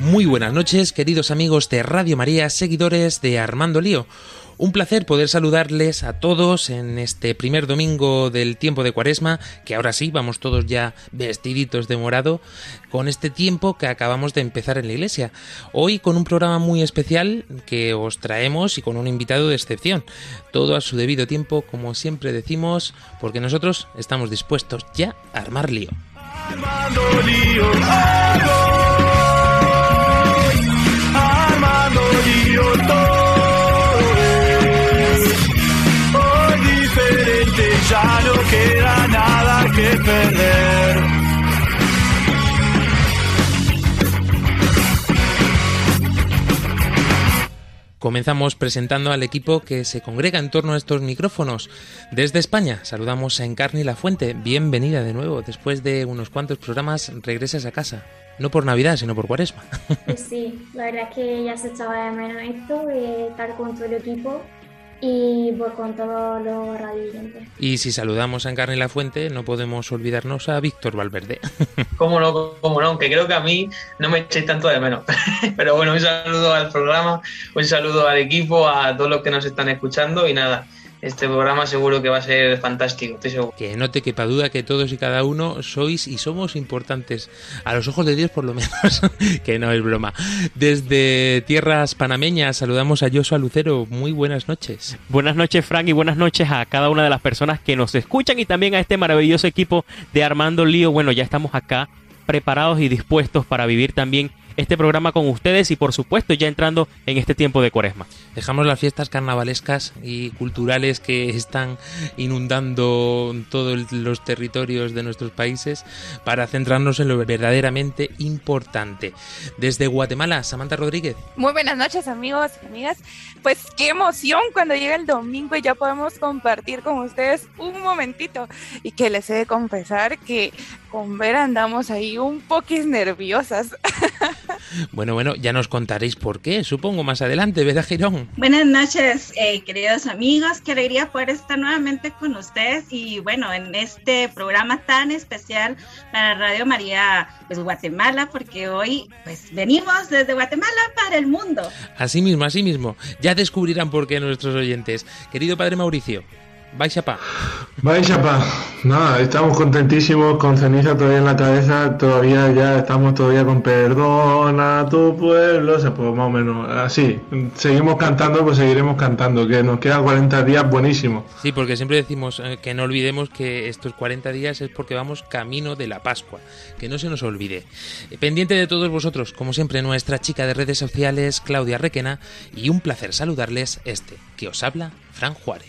Muy buenas noches, queridos amigos de Radio María, seguidores de Armando Lío. Un placer poder saludarles a todos en este primer domingo del tiempo de Cuaresma, que ahora sí vamos todos ya vestiditos de morado, con este tiempo que acabamos de empezar en la iglesia. Hoy con un programa muy especial que os traemos y con un invitado de excepción. Todo a su debido tiempo, como siempre decimos, porque nosotros estamos dispuestos ya a armar lío. Armando lío, Comenzamos presentando al equipo que se congrega en torno a estos micrófonos. Desde España saludamos a Encarni La Fuente. Bienvenida de nuevo. Después de unos cuantos programas regresas a casa. No por Navidad, sino por Cuaresma. Pues sí, la verdad es que ya se echaba de menos esto, de estar con todo el equipo y pues con todos los radioyentes. Y si saludamos a Encarni La Fuente, no podemos olvidarnos a Víctor Valverde. Cómo no, cómo no, aunque creo que a mí no me echéis tanto de menos. Pero bueno, un saludo al programa, un saludo al equipo, a todos los que nos están escuchando y nada, este programa seguro que va a ser fantástico, estoy seguro. Que no te quepa duda que todos y cada uno sois y somos importantes, a los ojos de Dios por lo menos, que no es broma. Desde tierras panameñas saludamos a Joshua Lucero, muy buenas noches. Buenas noches, Frank, y buenas noches a cada una de las personas que nos escuchan y también a este maravilloso equipo de Armando Lío. Bueno, ya estamos acá preparados y dispuestos para vivir también este programa con ustedes y por supuesto ya entrando en este tiempo de cuaresma. Dejamos las fiestas carnavalescas y culturales que están inundando todos los territorios de nuestros países para centrarnos en lo verdaderamente importante. Desde Guatemala, Samantha Rodríguez. Muy buenas noches amigos y amigas. Pues qué emoción cuando llega el domingo y ya podemos compartir con ustedes un momentito. Y que les he de confesar que con Vera andamos ahí un poquis nerviosas. Bueno, bueno, ya nos contaréis por qué, supongo más adelante, ¿verdad, Girón? Buenas noches, eh, queridos amigos, qué alegría poder estar nuevamente con ustedes y bueno, en este programa tan especial para Radio María pues Guatemala, porque hoy pues venimos desde Guatemala para el mundo. Así mismo, así mismo, ya descubrirán por qué nuestros oyentes. Querido Padre Mauricio. Vais pa. Vais pa. Nada, estamos contentísimos con ceniza todavía en la cabeza, todavía ya estamos todavía con perdona tu pueblo, o sea, pues más o menos así. Seguimos cantando, pues seguiremos cantando, que nos quedan 40 días buenísimos. Sí, porque siempre decimos eh, que no olvidemos que estos 40 días es porque vamos camino de la Pascua, que no se nos olvide. Eh, pendiente de todos vosotros, como siempre, nuestra chica de redes sociales, Claudia Requena, y un placer saludarles este, que os habla, Fran Juárez.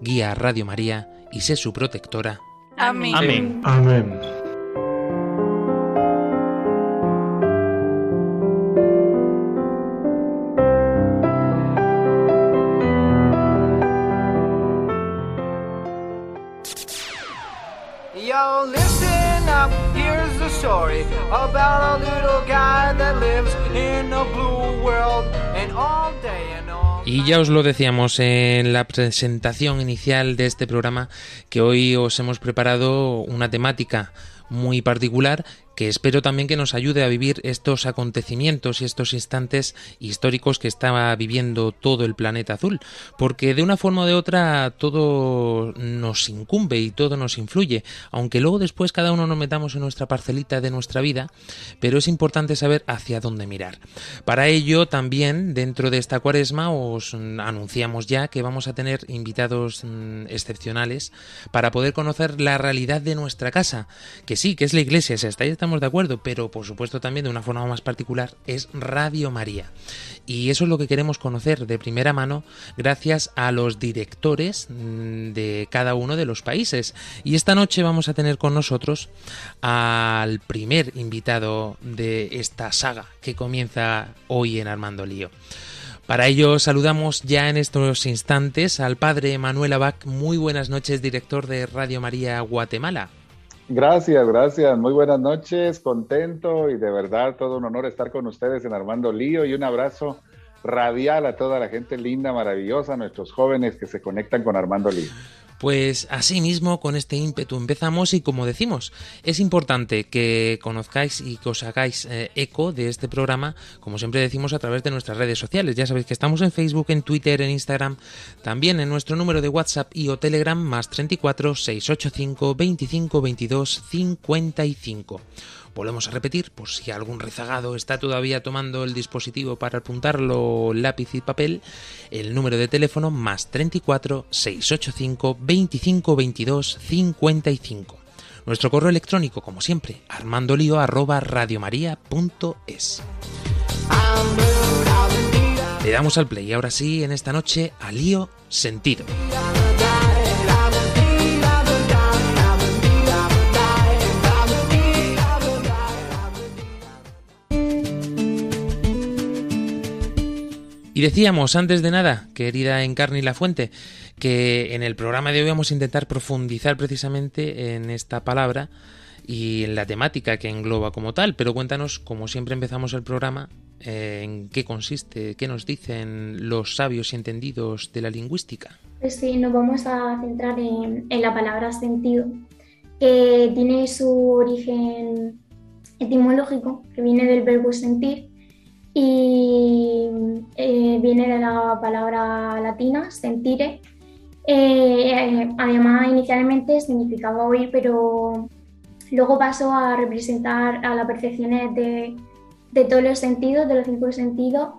guía a Radio María y sé su protectora. Amén. Amén. Amén. Yo, listen up, here's the story about a little guy that lives in a blue world Y ya os lo decíamos en la presentación inicial de este programa que hoy os hemos preparado una temática muy particular que espero también que nos ayude a vivir estos acontecimientos y estos instantes históricos que está viviendo todo el planeta azul, porque de una forma o de otra todo nos incumbe y todo nos influye, aunque luego después cada uno nos metamos en nuestra parcelita de nuestra vida, pero es importante saber hacia dónde mirar. Para ello también dentro de esta cuaresma os anunciamos ya que vamos a tener invitados mm, excepcionales para poder conocer la realidad de nuestra casa, que sí, que es la iglesia, si hasta ahí de acuerdo, pero por supuesto también de una forma más particular es Radio María. Y eso es lo que queremos conocer de primera mano gracias a los directores mm, de cada uno de los países. Y esta noche vamos a tener con nosotros al primer invitado de esta saga que comienza hoy en Armando Lío. Para ello saludamos ya en estos instantes al padre Manuel Abac. Muy buenas noches, director de Radio María Guatemala. Gracias, gracias. Muy buenas noches, contento y de verdad todo un honor estar con ustedes en Armando Lío y un abrazo radial a toda la gente linda, maravillosa, nuestros jóvenes que se conectan con Armando Lío. Pues así mismo, con este ímpetu empezamos y como decimos, es importante que conozcáis y que os hagáis eh, eco de este programa, como siempre decimos, a través de nuestras redes sociales. Ya sabéis que estamos en Facebook, en Twitter, en Instagram, también en nuestro número de WhatsApp y o Telegram más 34 685 25 22 55. Volvemos a repetir, por si algún rezagado está todavía tomando el dispositivo para apuntarlo lápiz y papel, el número de teléfono más 34 685 25 22 55. Nuestro correo electrónico, como siempre, armandolio arroba. Le damos al play ahora sí, en esta noche, a lío sentido. Y decíamos antes de nada, querida Encarni La Fuente, que en el programa de hoy vamos a intentar profundizar precisamente en esta palabra y en la temática que engloba como tal. Pero cuéntanos, como siempre empezamos el programa, eh, en qué consiste, qué nos dicen los sabios y entendidos de la lingüística. Pues sí, nos vamos a centrar en, en la palabra sentido, que tiene su origen etimológico, que viene del verbo sentir y eh, viene de la palabra latina, sentire. Eh, además, inicialmente significaba oír, pero luego pasó a representar a las percepciones de, de todos los sentidos, de los cinco sentidos,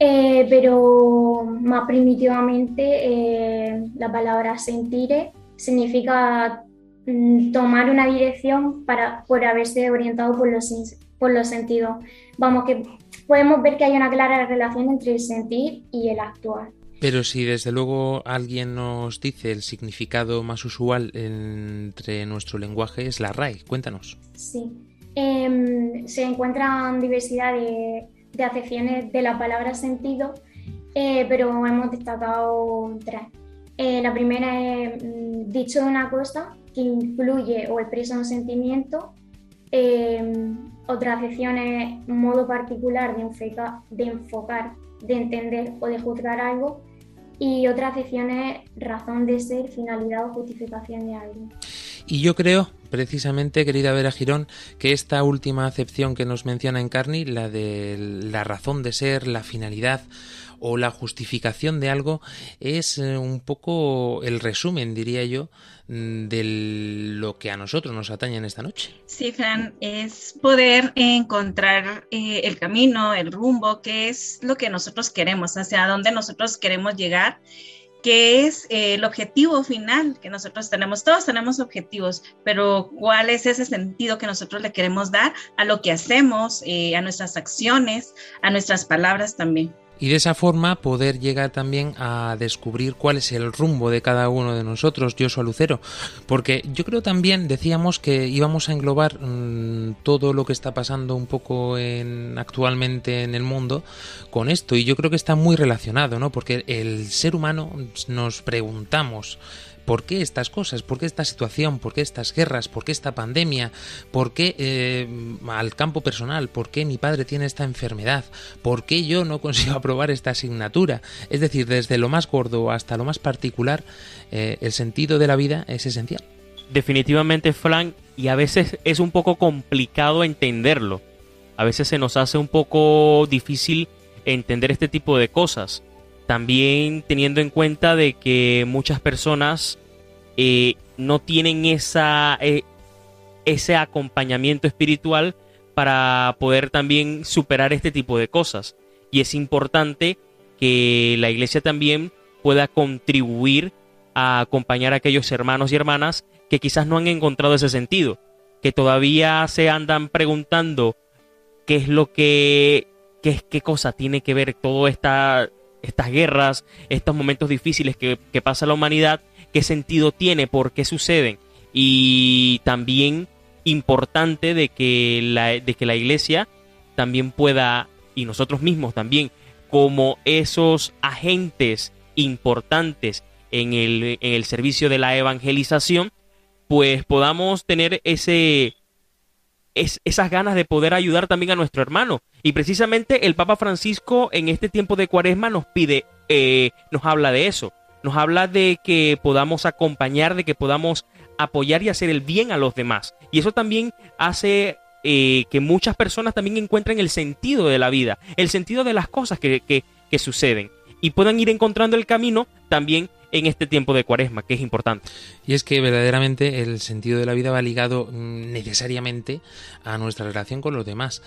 eh, pero más primitivamente la palabra sentire significa mm, tomar una dirección para, por haberse orientado por los, por los sentidos. Vamos, que podemos ver que hay una clara relación entre el sentir y el actuar. Pero si desde luego alguien nos dice el significado más usual entre nuestro lenguaje es la RAE, cuéntanos. Sí, em, se encuentran diversidad de, acepciones de la palabra sentido, eh, pero hemos destacado tres. Eh, la primera es mm, dicho de una cosa que incluye o expresa un sentimiento. Otra acepción es modo particular de, de enfocar, de entender o de juzgar algo. Y otra acepción es razón de ser, finalidad o justificación de algo. Y yo creo, precisamente, querida Vera Girón, que esta última acepción que nos menciona en Carney, la de la razón de ser, la finalidad o la justificación de algo, es eh, un poco el resumen, diría yo, Mm, de lo que a nosotros nos atañe en esta noche. Sí, Fran, es poder encontrar eh, el camino, el rumbo, que es lo que nosotros queremos, hacia dónde nosotros queremos llegar que es eh, el objetivo final que nosotros tenemos. Todos tenemos objetivos, pero ¿cuál es ese sentido que nosotros le queremos dar a lo que hacemos, a nuestras acciones, a nuestras palabras también? Y de esa forma poder llegar también a descubrir cuál es el rumbo de cada uno de nosotros, yo soy Lucero, porque yo creo también decíamos que íbamos a englobar mm, todo lo que está pasando un poco en, actualmente en el mundo con esto y yo creo que está muy relacionado, ¿no? Porque el ser humano nos preguntamos ¿Por qué estas cosas? ¿Por qué esta situación? ¿Por qué estas guerras? ¿Por qué esta pandemia? ¿Por qué eh, al campo personal? ¿Por qué mi padre tiene esta enfermedad? ¿Por qué yo no consigo aprobar esta asignatura? Es decir, desde lo más gordo hasta lo más particular, eh, el sentido de la vida es esencial. Definitivamente, Frank, y a veces es un poco complicado entenderlo. A veces se nos hace un poco difícil entender este tipo de cosas. También teniendo en cuenta de que muchas personas eh, no tienen esa, eh, ese acompañamiento espiritual para poder también superar este tipo de cosas. Y es importante que la iglesia también pueda contribuir a acompañar a aquellos hermanos y hermanas que quizás no han encontrado ese sentido, que todavía se andan preguntando qué es lo que, qué, qué cosa tiene que ver todas esta, estas guerras, estos momentos difíciles que, que pasa la humanidad, qué sentido tiene, por qué suceden. Y también importante de que la, de que la iglesia también pueda, y nosotros mismos también, como esos agentes importantes en el, en el servicio de la evangelización, pues podamos tener ese, es, esas ganas de poder ayudar también a nuestro hermano. Y precisamente el Papa Francisco en este tiempo de cuaresma nos pide, eh, nos habla de eso. Nos habla de que podamos acompañar, de que podamos apoyar y hacer el bien a los demás. Y eso también hace eh, que muchas personas también encuentren el sentido de la vida, el sentido de las cosas que, que, que suceden. Y puedan ir encontrando el camino también en este tiempo de cuaresma, que es importante. Y es que verdaderamente el sentido de la vida va ligado necesariamente a nuestra relación con los demás.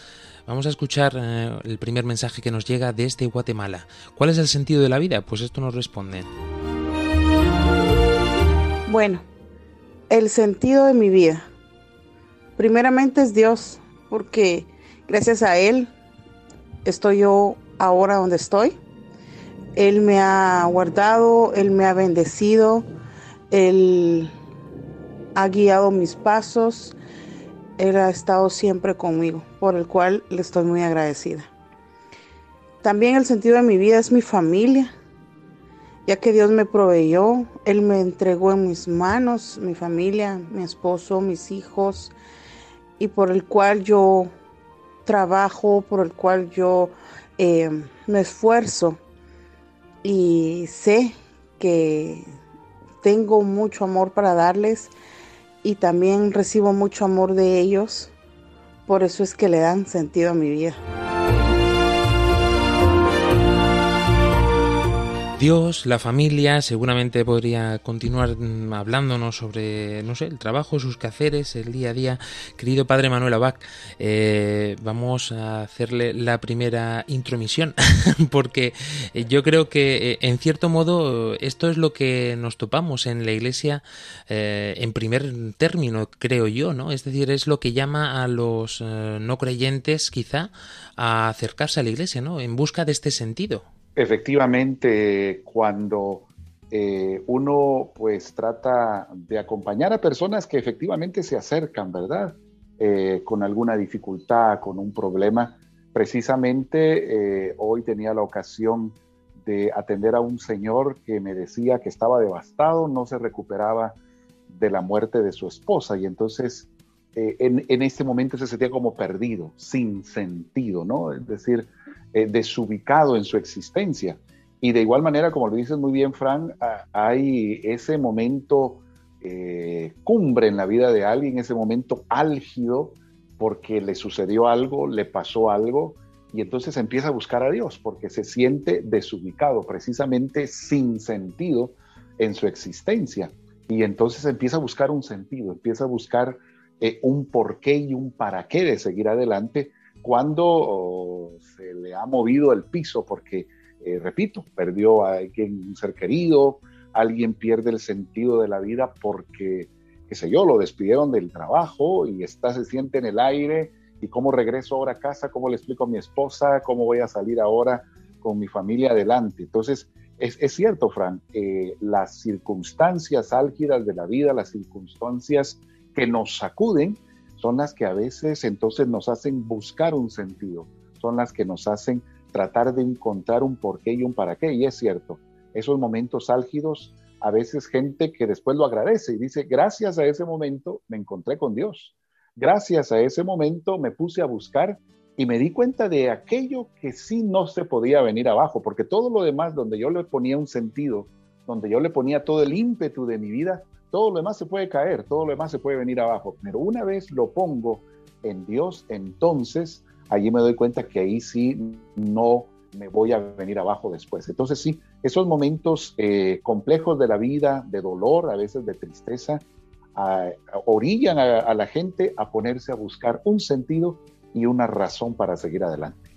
Vamos a escuchar eh, el primer mensaje que nos llega desde Guatemala. ¿Cuál es el sentido de la vida? Pues esto nos responde. Bueno, el sentido de mi vida. Primeramente es Dios, porque gracias a Él estoy yo ahora donde estoy él me ha guardado, Él me ha bendecido, Él ha guiado mis pasos, Él ha estado siempre conmigo, por el cual le estoy muy agradecida. También el sentido de mi vida es mi familia, ya que Dios me proveyó, Él me entregó en mis manos mi familia, mi esposo, mis hijos, y por el cual yo trabajo, por el cual yo eh, me esfuerzo y sé que tengo mucho amor para darles y también recibo mucho amor de ellos. Por eso es que le dan sentido a mi vida. Dios, la familia, seguramente podría continuar mm, hablándonos sobre, no sé, el trabajo, sus quehaceres, el día a día. Querido Padre Manuel Abac, eh, vamos a hacerle la primera intromisión, porque yo creo que, eh, en cierto modo, esto es lo que nos topamos en la Iglesia eh, en primer término, creo yo, ¿no? Es decir, es lo que llama a los no creyentes, quizá, a acercarse a la Iglesia, ¿no? En busca de este sentido. Efectivamente, cuando eh, uno pues trata de acompañar a personas que efectivamente se acercan, ¿verdad? Eh, con alguna dificultad, con un problema. Precisamente eh, hoy tenía la ocasión de atender a un señor que me decía que estaba devastado, no se recuperaba de la muerte de su esposa y entonces en, en este momento se sentía como perdido, sin sentido, ¿no? Es decir, eh, desubicado en su existencia. Y de igual manera, como lo dices muy bien, Fran, hay ese momento eh, cumbre en la vida de alguien, ese momento álgido, porque le sucedió algo, le pasó algo, y entonces empieza a buscar a Dios, porque se siente desubicado, precisamente sin sentido en su existencia. Y entonces empieza a buscar un sentido, empieza a buscar eh, un porqué y un para qué de seguir adelante cuando se le ha movido el piso, porque, eh, repito, perdió a alguien, un ser querido, alguien pierde el sentido de la vida porque, qué sé yo, lo despidieron del trabajo y está, se siente en el aire, y cómo regreso ahora a casa, cómo le explico a mi esposa, cómo voy a salir ahora con mi familia adelante. Entonces, es, cierto, Fran, eh, las circunstancias álgidas de la vida, las circunstancias que nos sacuden, son las que a veces entonces nos hacen buscar un sentido, son las que nos hacen tratar de encontrar un porqué y un para qué. Y es cierto, esos momentos álgidos, a veces gente que después lo agradece y dice, gracias a ese momento me encontré con Dios, gracias a ese momento me puse a buscar y me di cuenta de aquello que sí no se podía venir abajo, porque todo lo demás donde yo le ponía un sentido, donde yo le ponía todo el ímpetu de mi vida, todo lo demás se puede caer, todo lo demás se puede venir abajo, pero una vez lo pongo en Dios, entonces allí me doy cuenta que ahí sí no me voy a venir abajo después. Entonces sí, esos momentos eh, complejos de la vida, de dolor, a veces de tristeza, orillan a, la gente a ponerse a buscar un sentido y una razón para seguir adelante.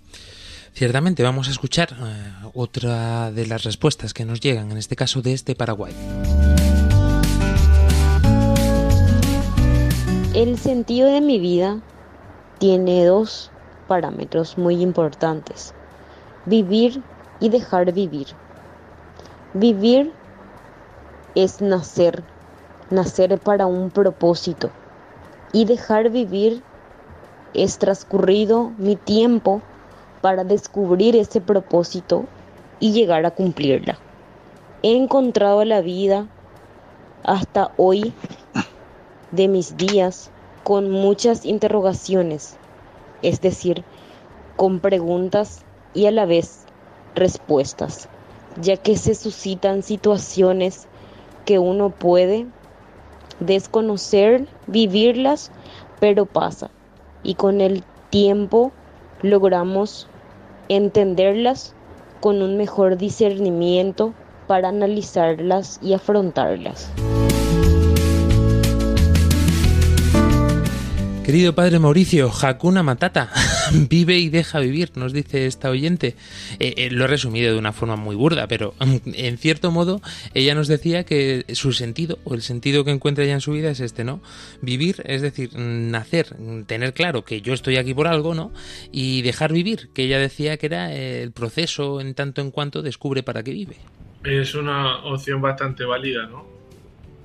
Ciertamente vamos a escuchar eh, otra de las respuestas que nos llegan, en este caso desde Paraguay. El sentido de mi vida tiene dos parámetros muy importantes. Vivir y dejar vivir. Vivir es nacer, nacer para un propósito. Y dejar vivir es transcurrido mi tiempo para descubrir ese propósito y llegar a cumplirla. He encontrado la vida hasta hoy de mis días con muchas interrogaciones, es decir, con preguntas y a la vez respuestas, ya que se suscitan situaciones que uno puede desconocer, vivirlas, pero pasa. Y con el tiempo logramos entenderlas con un mejor discernimiento para analizarlas y afrontarlas. Querido padre Mauricio, Hakuna Matata, vive y deja vivir, nos dice esta oyente. Eh, eh, lo he resumido de una forma muy burda, pero en cierto modo ella nos decía que su sentido, o el sentido que encuentra ella en su vida es este, ¿no? Vivir, es decir, nacer, tener claro que yo estoy aquí por algo, ¿no? Y dejar vivir, que ella decía que era el proceso en tanto en cuanto descubre para qué vive. Es una opción bastante válida, ¿no?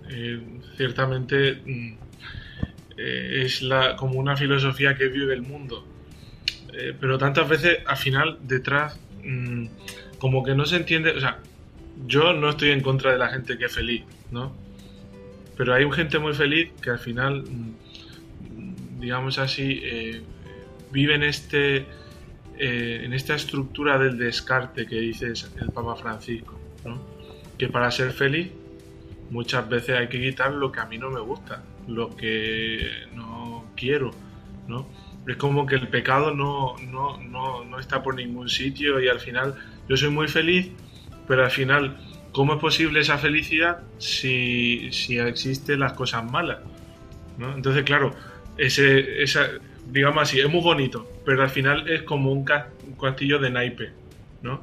Eh, ciertamente mm, eh, es la, como una filosofía que vive el mundo. Eh, pero tantas veces al final detrás mm, como que no se entiende, o sea, yo no estoy en contra de la gente que es feliz, ¿no? Pero hay gente muy feliz que al final, mm, digamos así, eh, vive en, este, en esta estructura del descarte que dice el Papa Francisco. Que para ser feliz muchas veces hay que quitar lo que a mí no me gusta lo que no quiero, ¿no? Es como que el pecado no, no, está por ningún sitio y al final yo soy muy feliz, pero al final, ¿cómo es posible esa felicidad si, si existen las cosas malas? ¿no? Entonces, claro, ese, esa, digamos así, es muy bonito, pero al final es como un, castillo de naipe, ¿no?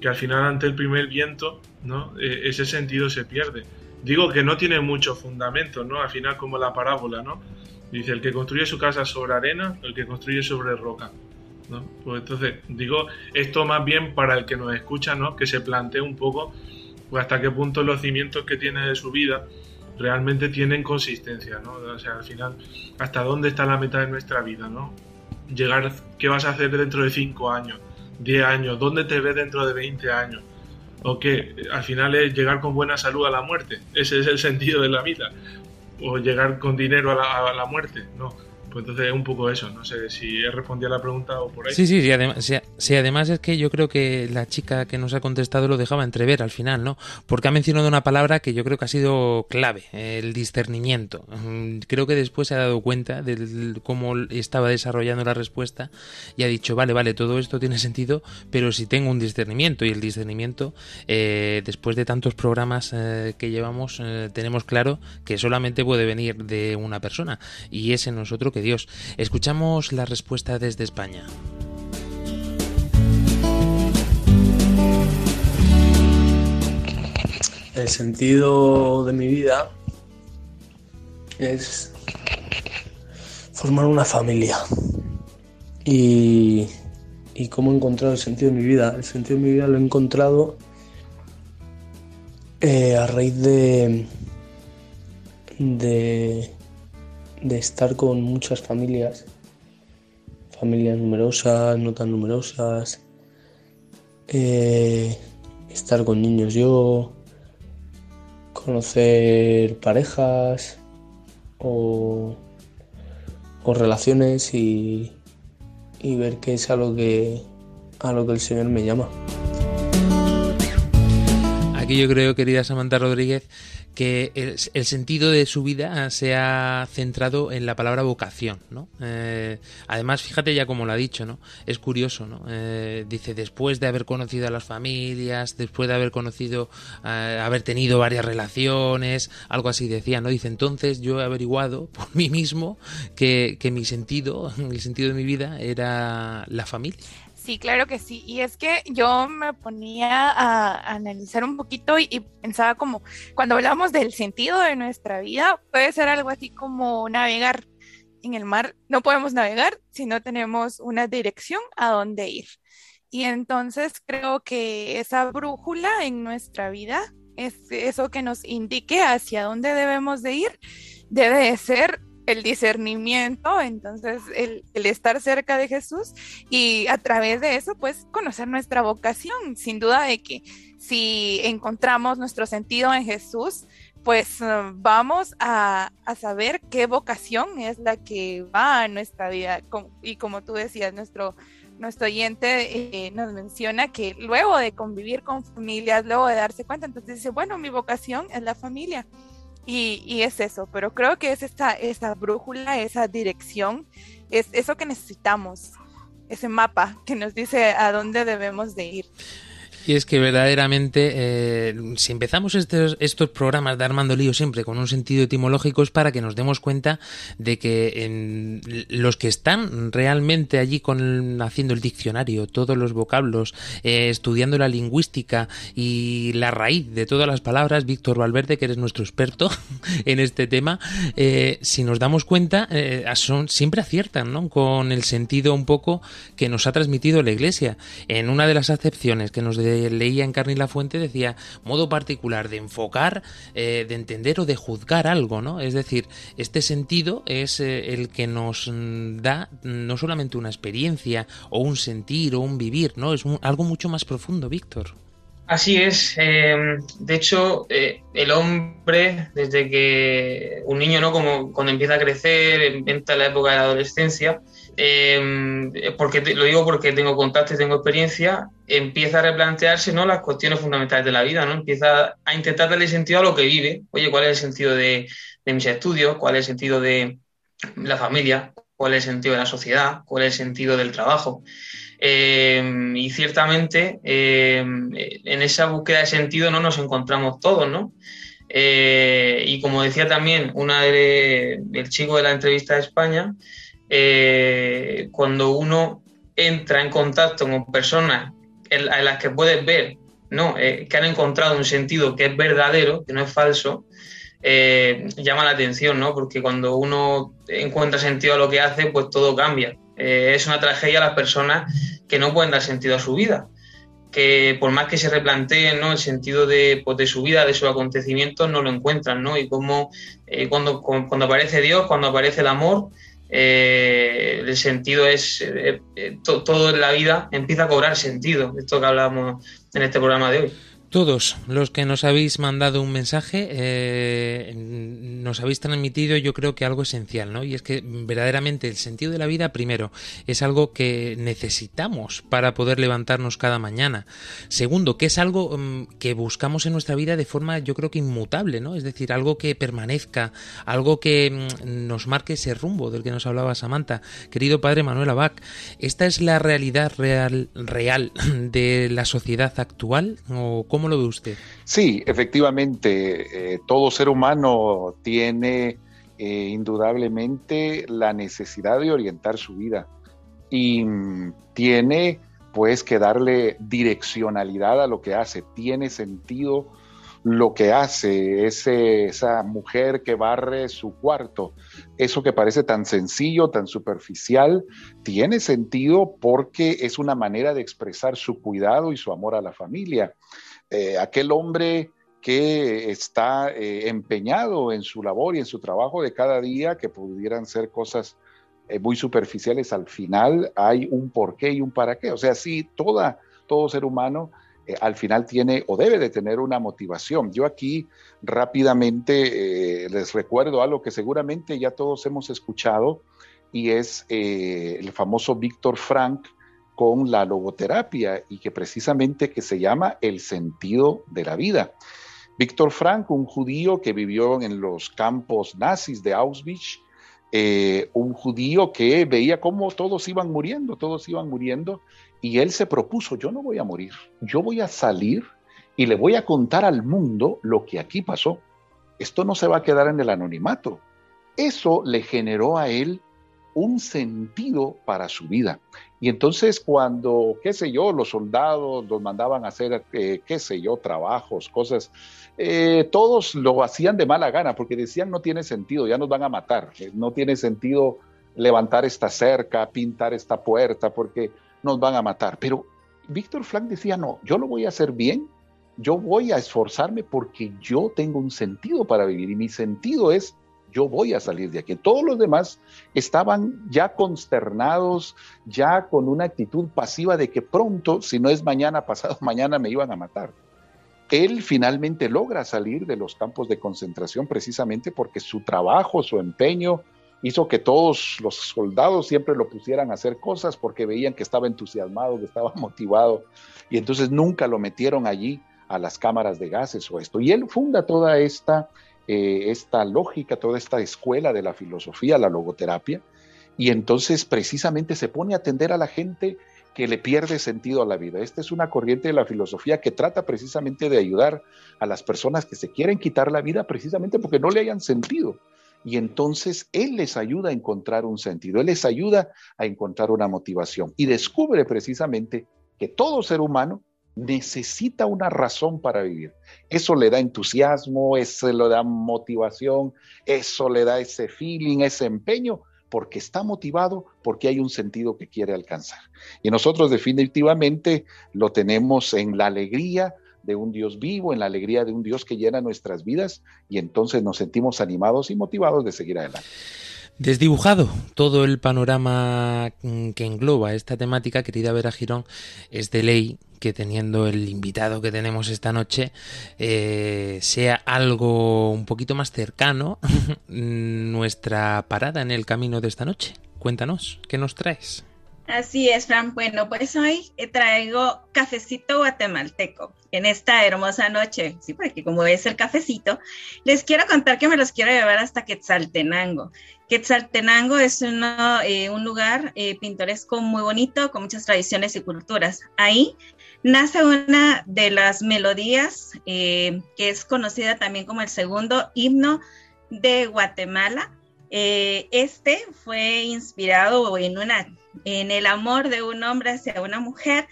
Que al final ante el primer viento, ¿no? E, ese sentido se pierde digo que no tiene mucho fundamento, ¿no? Al final como la parábola, ¿no? Dice, el que construye su casa sobre arena, el que construye sobre roca, ¿no? Pues entonces, digo, esto más bien para el que nos escucha, ¿no? Que se plantee un poco pues hasta qué punto los cimientos que tiene de su vida realmente tienen consistencia, ¿no? O sea, al final, hasta dónde está la meta de nuestra vida, ¿no? Llegar, ¿qué vas a hacer dentro de 5 años, 10 años? ¿Dónde te ves dentro de 20 años? O que al final es llegar con buena salud a la muerte. Ese es el sentido de la vida. O llegar con dinero a la, a la muerte. No. Pues entonces es un poco eso, no sé si he respondido a la pregunta o por ahí. Sí, sí, sí además, sí, además es que yo creo que la chica que nos ha contestado lo dejaba entrever al final, ¿no? Porque ha mencionado una palabra que yo creo que ha sido clave, el discernimiento. Mm, creo que después se ha dado cuenta de cómo estaba desarrollando la respuesta y ha dicho, vale, vale, todo esto tiene sentido, pero si tengo un discernimiento y el discernimiento, eh, después de tantos programas eh, que llevamos, eh, tenemos claro que solamente puede venir de una persona y es en nosotros que Dios. Escuchamos la respuesta desde España. El sentido de mi vida es formar una familia. Y, y cómo he encontrado el sentido de mi vida. El sentido de mi vida lo he encontrado eh, a raíz de, de de estar con muchas familias, familias numerosas, no tan numerosas, eh, estar con niños yo, conocer parejas o, o relaciones y, y ver qué es a lo que a lo que el Señor me llama. Aquí yo creo, querida Samantha Rodríguez, que el, sentido de su vida se ha centrado en la palabra vocación, ¿no? Eh, además, fíjate ya como lo ha dicho, ¿no? Es curioso, ¿no? Eh, dice, después de haber conocido a las familias, después de haber conocido, eh, haber tenido varias relaciones, algo así decía, ¿no? Dice, entonces yo he averiguado por mí mismo que, que mi sentido, el sentido de mi vida era la familia. Sí, claro que sí. Y es que yo me ponía a, analizar un poquito y, pensaba como, cuando hablamos del sentido de nuestra vida, puede ser algo así como navegar en el mar. No podemos navegar si no tenemos una dirección a dónde ir. Y entonces creo que esa brújula en nuestra vida es eso que nos indique hacia dónde debemos de ir, debe de ser el discernimiento, entonces el, estar cerca de Jesús y a través de eso, pues conocer nuestra vocación. Sin duda de que si encontramos nuestro sentido en Jesús, pues uh, vamos a, saber qué vocación es la que va a nuestra vida. Y como tú decías, nuestro, nuestro oyente eh, nos menciona que luego de convivir con familias, luego de darse cuenta, entonces dice, bueno, mi vocación es la familia. Y, es eso, pero creo que es esta brújula, esa dirección, es eso que necesitamos, ese mapa que nos dice a dónde debemos de ir. Y es que verdaderamente, eh, si empezamos estos, estos programas de Armando Lío siempre con un sentido etimológico, es para que nos demos cuenta de que en los que están realmente allí con haciendo el diccionario, todos los vocablos, eh, estudiando la lingüística y la raíz de todas las palabras, Víctor Valverde, que eres nuestro experto en este tema, eh, si nos damos cuenta, son, siempre aciertan ¿no? con el sentido un poco que nos ha transmitido la Iglesia. En una de las acepciones que nos de leía en Carne la Fuente decía modo particular de enfocar, eh, de entender o de juzgar algo, ¿no? Es decir, este sentido es eh, el que nos da no solamente una experiencia o un sentir o un vivir, ¿no? Es algo mucho más profundo, Víctor. Así es. Em, de hecho, eh, el hombre, desde que un niño, ¿no? Como cuando empieza a crecer, empieza la época de la adolescencia, Em, porque lo digo porque tengo contacto y tengo experiencia, empieza a replantearse ¿no? las cuestiones fundamentales de la vida, ¿no? empieza a intentar darle sentido a lo que vive. Oye, ¿cuál es el sentido de, mis estudios? ¿Cuál es el sentido de la familia? ¿Cuál es el sentido de la sociedad? ¿Cuál es el sentido del trabajo? Em, y ciertamente em, en esa búsqueda de sentido no nos encontramos todos, ¿no? Eh, y como decía también una de, el chico de la entrevista de España, eh, cuando uno entra en contacto con personas en, las que puedes ver ¿no? Eh, que han encontrado un sentido que es verdadero, que no es falso, eh, llama la atención, ¿no? porque cuando uno encuentra sentido a lo que hace, pues todo cambia. es una tragedia a las personas que no pueden dar sentido a su vida que por más que se replanteen ¿no? el sentido de, pues, de, su vida, de sus acontecimientos, no lo encuentran, ¿no? Y como cuando, cuando aparece Dios, cuando aparece el amor, eh, el sentido es, eh, eh, todo en la vida empieza a cobrar sentido, esto que hablamos en este programa de hoy. Todos los que nos habéis mandado un mensaje eh, nos habéis transmitido yo creo que algo esencial, ¿no? Y es que verdaderamente el sentido de la vida, primero, es algo que necesitamos para poder levantarnos cada mañana. Segundo, que es algo mm, que buscamos en nuestra vida de forma yo creo que inmutable, ¿no? Es decir, algo que permanezca, algo que mm, nos marque ese rumbo del que nos hablaba Samantha. Querido padre Manuel Abac, ¿esta es la realidad real, real de la sociedad actual? ¿O ¿Cómo lo ve usted? Sí, efectivamente, eh, todo ser humano tiene eh, indudablemente la necesidad de orientar su vida y mm, tiene pues que darle direccionalidad a lo que hace, tiene sentido lo que hace, esa mujer que barre su cuarto, eso que parece tan sencillo, tan superficial, tiene sentido porque es una manera de expresar su cuidado y su amor a la familia. Eh, aquel hombre que está eh, empeñado en su labor y en su trabajo de cada día, que pudieran ser cosas eh, muy superficiales, al final hay un porqué y un para qué. O sea, sí, todo ser humano al final tiene o debe de tener una motivación. Yo aquí rápidamente les recuerdo algo que seguramente ya todos hemos escuchado y es el famoso Víctor Frank, con la logoterapia y que precisamente que se llama el sentido de la vida. Víctor Frank, un judío que vivió en los campos nazis de Auschwitz, eh, un judío que veía cómo todos iban muriendo, todos iban muriendo, y él se propuso, yo no voy a morir, yo voy a salir y le voy a contar al mundo lo que aquí pasó. Esto no se va a quedar en el anonimato. Eso le generó a él un sentido para su vida. Y entonces cuando, qué sé yo, los soldados los mandaban a hacer, eh, qué sé yo, trabajos, cosas, eh, todos lo hacían de mala gana porque decían no tiene sentido, ya nos van a matar, eh, no tiene sentido levantar esta cerca, pintar esta puerta porque nos van a matar. Pero Víctor Frank decía, no, yo lo voy a hacer bien, yo voy a esforzarme porque yo tengo un sentido para vivir y mi sentido es yo voy a salir de aquí. Todos los demás estaban ya consternados, ya con una actitud pasiva de que pronto, si no es mañana, pasado mañana, me iban a matar. Él finalmente logra salir de los campos de concentración precisamente porque su trabajo, su empeño, hizo que todos los soldados siempre lo pusieran a hacer cosas porque veían que estaba entusiasmado, que estaba motivado, y entonces nunca lo metieron allí a las cámaras de gases o esto. Y él funda toda esta eh, esta lógica, toda esta escuela de la filosofía, la logoterapia, y entonces precisamente se pone a atender a la gente que le pierde sentido a la vida. Esta es una corriente de la filosofía que trata precisamente de ayudar a las personas que se quieren quitar la vida precisamente porque no le hayan sentido. Y entonces Él les ayuda a encontrar un sentido, Él les ayuda a encontrar una motivación y descubre precisamente que todo ser humano necesita una razón para vivir. Eso le da entusiasmo, eso le da motivación, eso le da ese feeling, ese empeño, porque está motivado, porque hay un sentido que quiere alcanzar. Y nosotros definitivamente lo tenemos en la alegría de un Dios vivo, en la alegría de un Dios que llena nuestras vidas y entonces nos sentimos animados y motivados de seguir adelante. Desdibujado todo el panorama mm, que engloba esta temática, querida Vera Girón, es de ley que teniendo el invitado que tenemos esta noche eh, sea algo un poquito más cercano nuestra parada en el camino de esta noche. Cuéntanos, ¿qué nos traes? Así es, Fran. Bueno, pues hoy traigo cafecito guatemalteco en esta hermosa noche. Sí, porque como es el cafecito, les quiero contar que me los quiero llevar hasta Quetzaltenango. Quetzaltenango es eh, un lugar eh, pintoresco muy bonito, con muchas tradiciones y culturas. Ahí nace una de las melodías eh, que es conocida también como el segundo himno de Guatemala. este fue inspirado en una en el amor de un hombre hacia una mujer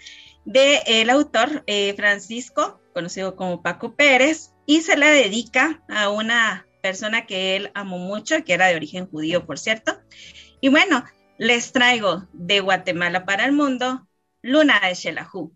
del el autor eh, Francisco, conocido como Paco Pérez, y se la dedica a una persona que él amó mucho, que era de origen judío, por cierto. Y bueno, les traigo de Guatemala para el mundo, Luna de Shelahu.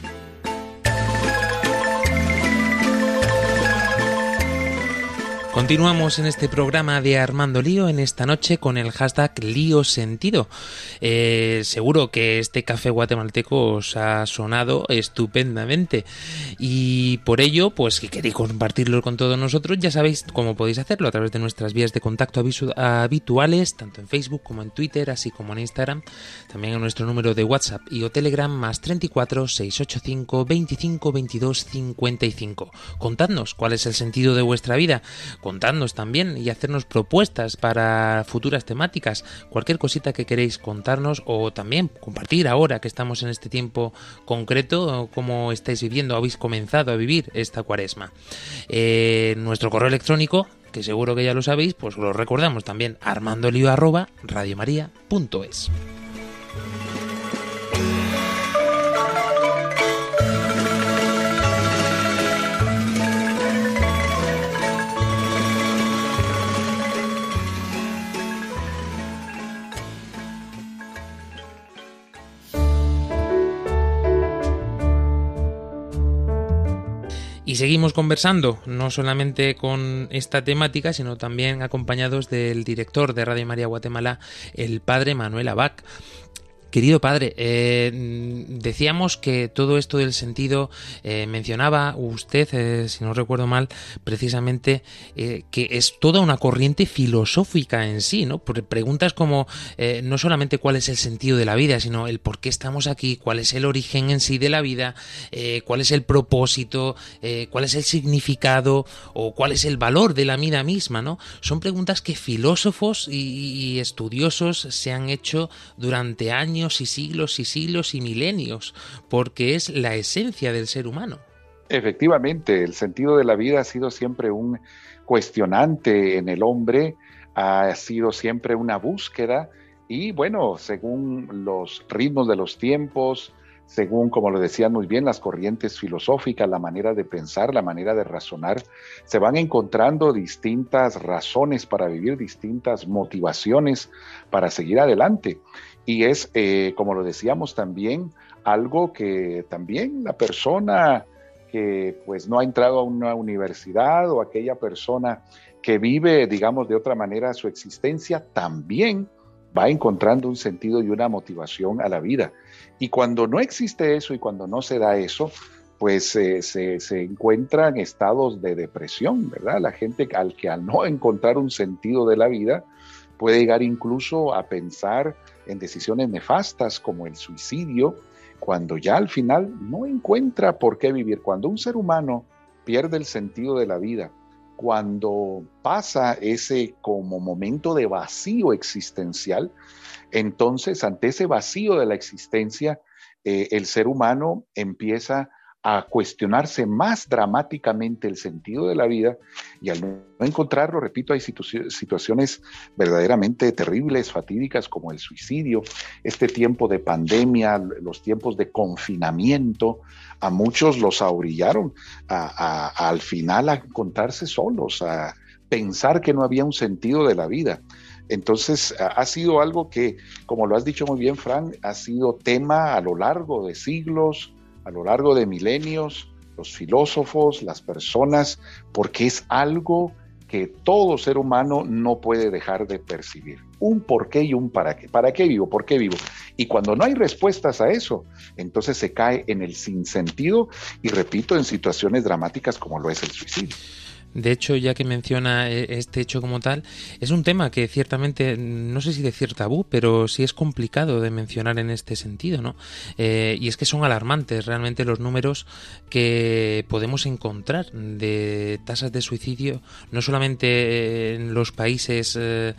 Continuamos en este programa de Armando Lío en esta noche con el hashtag Lío Sentido. Eh, seguro que este café guatemalteco os ha sonado estupendamente y por ello, pues si queréis compartirlo con todos nosotros, ya sabéis cómo podéis hacerlo a través de nuestras vías de contacto habituales, tanto en Facebook como en Twitter, así como en Instagram, también en nuestro número de WhatsApp y o Telegram más 34 685 25 22 55. Contadnos cuál es el sentido de vuestra vida contadnos también y hacernos propuestas para futuras temáticas, cualquier cosita que queréis contarnos o también compartir ahora que estamos en este tiempo concreto, cómo estáis viviendo, habéis comenzado a vivir esta cuaresma. Eh, nuestro correo electrónico que seguro que ya lo sabéis, pues lo recordamos también, armandolio arroba. Seguimos conversando, no solamente con esta temática, sino también acompañados del director de Radio María Guatemala, el padre Manuel Abac. Querido padre, eh, decíamos que todo esto del sentido eh, mencionaba usted, eh, si no recuerdo mal, precisamente que es toda una corriente filosófica en sí, ¿no? preguntas como no solamente cuál es el sentido de la vida, sino el por qué estamos aquí, cuál es el origen en sí de la vida, cuál es el propósito, cuál es el significado o cuál es el valor de la vida misma, ¿no? Son preguntas que filósofos y estudiosos se han hecho durante y siglos y siglos y milenios, porque es la esencia del ser humano. Efectivamente, el sentido de la vida ha sido siempre un cuestionante en el hombre, ha sido siempre una búsqueda y bueno, según los ritmos de los tiempos, según, como lo decían muy bien, las corrientes filosóficas, la manera de pensar, la manera de razonar, se van encontrando distintas razones para vivir, distintas motivaciones para seguir adelante. Y es, eh, como lo decíamos también, algo que también la persona que pues no ha entrado a una universidad o aquella persona que vive, digamos, de otra manera su existencia, también va encontrando un sentido y una motivación a la vida. Y cuando no existe eso y cuando no se da eso, pues eh, se, se encuentran estados de depresión, ¿verdad? La gente al que al no encontrar un sentido de la vida puede llegar incluso a pensar en decisiones nefastas como el suicidio, cuando ya al final no encuentra por qué vivir. Cuando un ser humano pierde el sentido de la vida, cuando pasa ese como momento de vacío existencial, entonces ante ese vacío de la existencia, eh, el ser humano empieza a cuestionarse más dramáticamente el sentido de la vida y al no encontrarlo, repito, hay situaciones verdaderamente terribles, fatídicas como el suicidio, este tiempo de pandemia, los tiempos de confinamiento, a muchos los abrillaron al final a encontrarse solos, a pensar que no había un sentido de la vida. Entonces, ha sido algo que, como lo has dicho muy bien, Fran, ha sido tema a lo largo de siglos, a lo largo de milenios, los filósofos, las personas, porque es algo que todo ser humano no puede dejar de percibir. Un por qué y un para qué. ¿Para qué vivo? ¿Por qué vivo? Y cuando no hay respuestas a eso, entonces se cae en el sinsentido y repito, en situaciones dramáticas como lo es el suicidio. De hecho, ya que menciona eh, este hecho como tal, es un tema que ciertamente, no sé si de cierto tabú, pero sí es complicado de mencionar en este sentido, ¿no? Eh, y es que son alarmantes realmente los números que podemos encontrar de tasas de suicidio, no solamente en los países eh,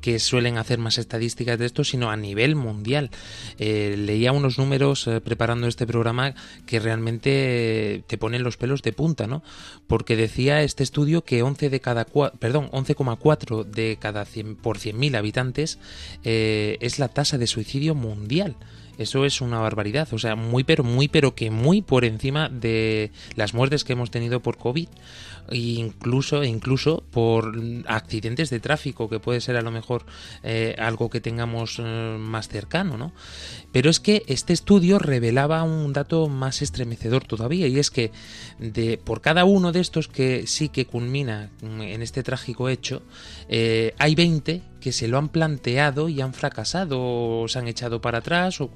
que suelen hacer más estadísticas de esto, sino a nivel mundial. leía unos números preparando este programa que realmente te ponen los pelos de punta, ¿no? Porque decía este estudio que 11 de cada perdón, 11,4 de cada 100 por 100.000 habitantes eh, es la tasa de suicidio mundial. Eso es una barbaridad, o sea, muy pero muy pero que muy por encima de las muertes que hemos tenido por COVID incluso incluso por accidentes de tráfico que puede ser a lo mejor eh, algo que tengamos eh, más cercano no pero es que este estudio revelaba un dato más estremecedor todavía y es que de por cada uno de estos que sí que culmina en este trágico hecho eh, hay 20 que se lo han planteado y han fracasado, o se han echado para atrás, o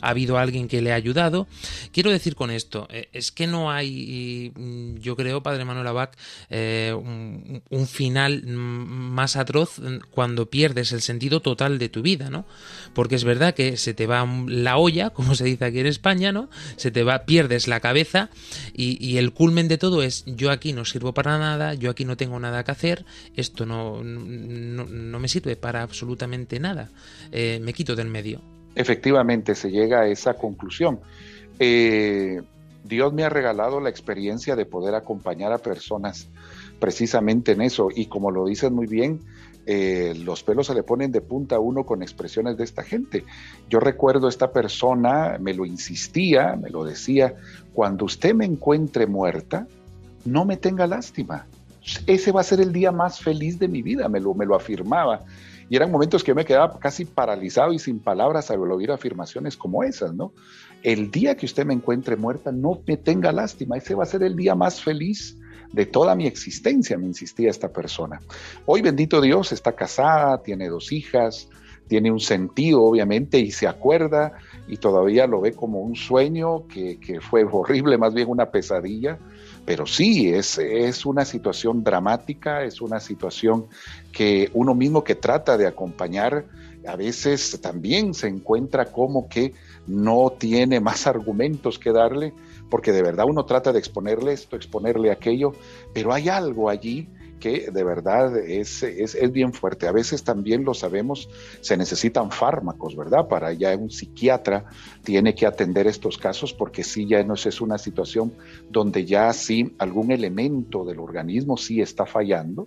ha habido alguien que le ha ayudado. Quiero decir con esto, eh, es que no hay, mm, yo creo, Padre Manuel Abac, eh, un, final más atroz cuando pierdes el sentido total de tu vida, ¿no? Porque es verdad que se te va la olla, como se dice aquí en España, ¿no? Se te va, pierdes la cabeza y, y el culmen de todo es yo aquí no sirvo para nada, yo aquí no tengo nada que hacer, esto no, no, no me sirve para absolutamente nada. Eh, me quito del medio. Efectivamente, se llega a esa conclusión. Eh, Dios me ha regalado la experiencia de poder acompañar a personas precisamente en eso. Y como lo dices muy bien, eh, los pelos se le ponen de punta a uno con expresiones de esta gente. Yo recuerdo esta persona, me lo insistía, me lo decía, cuando usted me encuentre muerta, no me tenga lástima ese va a ser el día más feliz de mi vida, me lo, me lo afirmaba. Y eran momentos que yo me quedaba casi paralizado y sin palabras al oír afirmaciones como esas, ¿no? El día que usted me encuentre muerta, no me tenga lástima, ese va a ser el día más feliz de toda mi existencia, me insistía esta persona. Hoy, bendito Dios, está casada, tiene dos hijas, tiene un sentido, obviamente, y se acuerda y todavía lo ve como un sueño que, que fue horrible, más bien una pesadilla pero sí, es, es una situación dramática, es una situación que uno mismo que trata de acompañar, a veces también se encuentra como que no tiene más argumentos que darle, porque de verdad uno trata de exponerle esto, exponerle aquello, pero hay algo allí que de verdad es, es, es, bien fuerte. A veces también lo sabemos, se necesitan fármacos, ¿verdad? Para ya un psiquiatra tiene que atender estos casos porque sí ya no es una situación donde ya sí algún elemento del organismo sí está fallando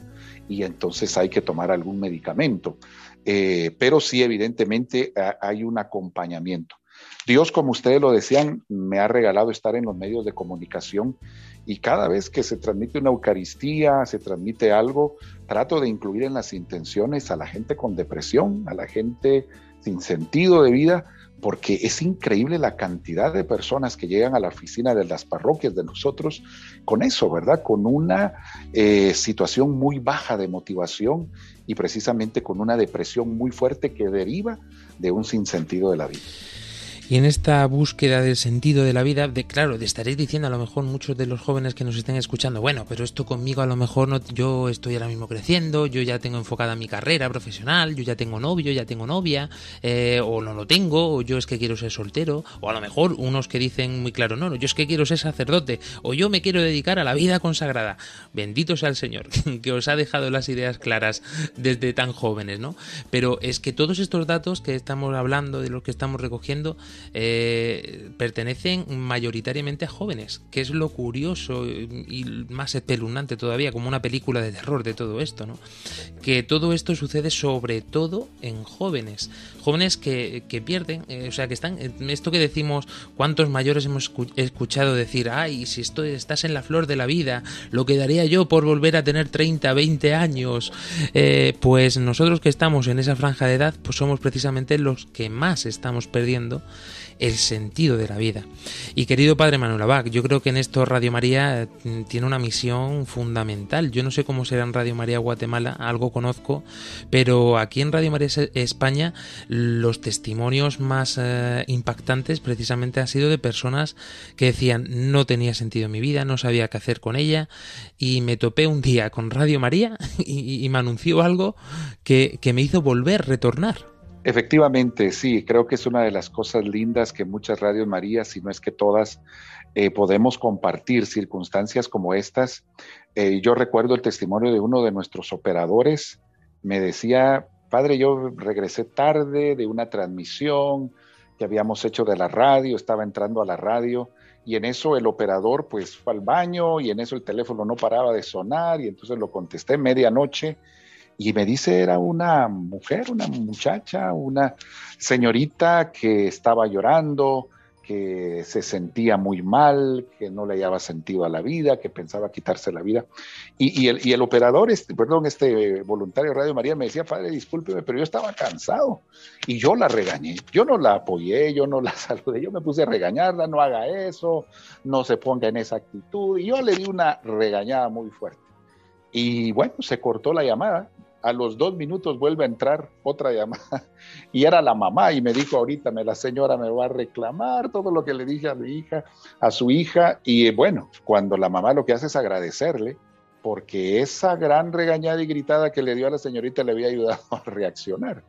y entonces hay que tomar algún medicamento. Eh, pero sí, evidentemente hay un acompañamiento. Dios, como ustedes lo decían, me ha regalado estar en los medios de comunicación y cada vez que se transmite una Eucaristía, se transmite algo, trato de incluir en las intenciones a la gente con depresión, a la gente sin sentido de vida, porque es increíble la cantidad de personas que llegan a la oficina de las parroquias de nosotros con eso, ¿verdad? Con una eh, situación muy baja de motivación y precisamente con una depresión muy fuerte que deriva de un sinsentido de la vida. Y en esta búsqueda del sentido de la vida, de claro, estaréis diciendo a lo mejor muchos de los jóvenes que nos estén escuchando, bueno, pero esto conmigo a lo mejor no, yo estoy ahora mismo creciendo, yo ya tengo enfocada mi carrera profesional, yo ya tengo novio, ya tengo novia, eh, o no lo tengo, o yo es que quiero ser soltero, o a lo mejor unos que dicen muy claro, no, no, yo es que quiero ser sacerdote, o yo me quiero dedicar a la vida consagrada. Bendito sea el Señor, que os ha dejado las ideas claras desde tan jóvenes, ¿no? Pero es que todos estos datos que estamos hablando, de los que estamos recogiendo, eh, pertenecen mayoritariamente a jóvenes, que es lo curioso y más espeluznante todavía, como una película de terror de todo esto, ¿no? Que todo esto sucede sobre todo en jóvenes, jóvenes que, pierden, eh, o sea, que están, esto que decimos, cuántos mayores hemos escuchado decir, ay, si esto, estás en la flor de la vida, lo que daría yo por volver a tener 30, 20 años, eh, pues nosotros que estamos en esa franja de edad, pues somos precisamente los que más estamos perdiendo el sentido de la vida. Y querido Padre Manuel Abac, yo creo que en esto Radio María mm, tiene una misión fundamental. Yo no sé cómo será en Radio María Guatemala, algo conozco, pero aquí en Radio María España los testimonios más eh, impactantes precisamente han sido de personas que decían no tenía sentido en mi vida, no sabía qué hacer con ella y me topé un día con Radio María y, me anunció algo que, que me hizo volver, retornar. Efectivamente, sí, creo que es una de las cosas lindas que muchas radios María, si no es que todas, eh, podemos compartir circunstancias como estas. Eh, yo recuerdo el testimonio de uno de nuestros operadores, me decía, padre, yo regresé tarde de una transmisión que habíamos hecho de la radio, estaba entrando a la radio y en eso el operador pues fue al baño y en eso el teléfono no paraba de sonar y entonces lo contesté medianoche Y me dice, era una mujer, una muchacha, una señorita que estaba llorando, que se sentía muy mal, que no le hallaba sentido a la vida, que pensaba quitarse la vida. Y, el, y el, operador, este, perdón, este voluntario Radio María me decía, padre, discúlpeme, pero yo estaba cansado y yo la regañé, yo no la apoyé, yo no la saludé, yo me puse a regañarla, no haga eso, no se ponga en esa actitud. Y yo le di una regañada muy fuerte. Y bueno, se cortó la llamada a los dos minutos vuelve a entrar otra llamada y era la mamá y me dijo ahorita me la señora me va a reclamar todo lo que le dije a mi hija, a su hija y bueno, cuando la mamá lo que hace es agradecerle porque esa gran regañada y gritada que le dio a la señorita le había ayudado a reaccionar.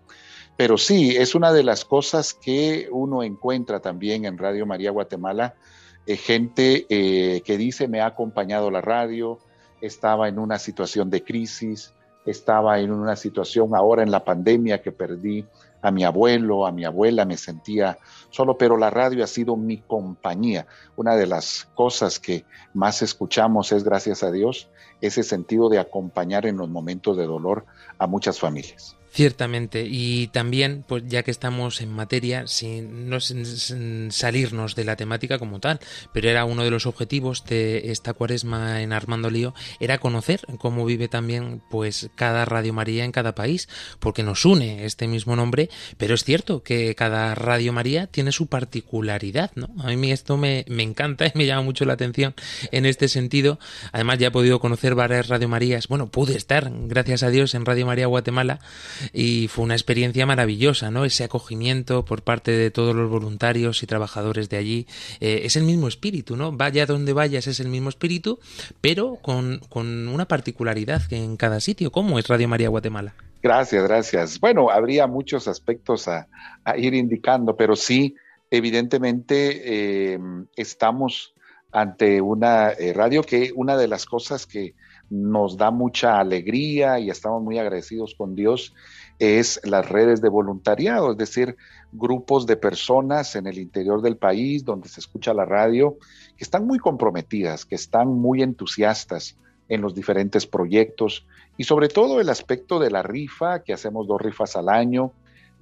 Pero sí, es una de las cosas que uno encuentra también en Radio María Guatemala, eh, gente eh, que dice me ha acompañado la radio, estaba en una situación de crisis, estaba en una situación ahora en la pandemia que perdí a mi abuelo, a mi abuela, me sentía solo, pero la radio ha sido mi compañía. Una de las cosas que más escuchamos es, gracias a Dios, ese sentido de acompañar en los momentos de dolor a muchas familias. Ciertamente, y también, pues ya que estamos en materia, sin, no sin salirnos de la temática como tal, pero era uno de los objetivos de esta cuaresma en Armando Lío, era conocer cómo vive también pues cada Radio María en cada país, porque nos une este mismo nombre, pero es cierto que cada Radio María tiene su particularidad, ¿no? A mí esto me, me encanta y me llama mucho la atención en este sentido. Además, ya he podido conocer varias Radio Marías, bueno, pude estar, gracias a Dios, en Radio María Guatemala, y fue una experiencia maravillosa, ¿no? Ese acogimiento por parte de todos los voluntarios y trabajadores de allí. Eh, es el mismo espíritu, ¿no? Vaya donde vayas es el mismo espíritu, pero con, una particularidad que en cada sitio. ¿Cómo es Radio María Guatemala? Gracias, gracias. Bueno, habría muchos aspectos a, ir indicando, pero sí, evidentemente eh, estamos ante una eh, radio que una de las cosas que nos da mucha alegría y estamos muy agradecidos con Dios es las redes de voluntariado, es decir, grupos de personas en el interior del país donde se escucha la radio, que están muy comprometidas, que están muy entusiastas en los diferentes proyectos y sobre todo el aspecto de la rifa, que hacemos dos rifas al año,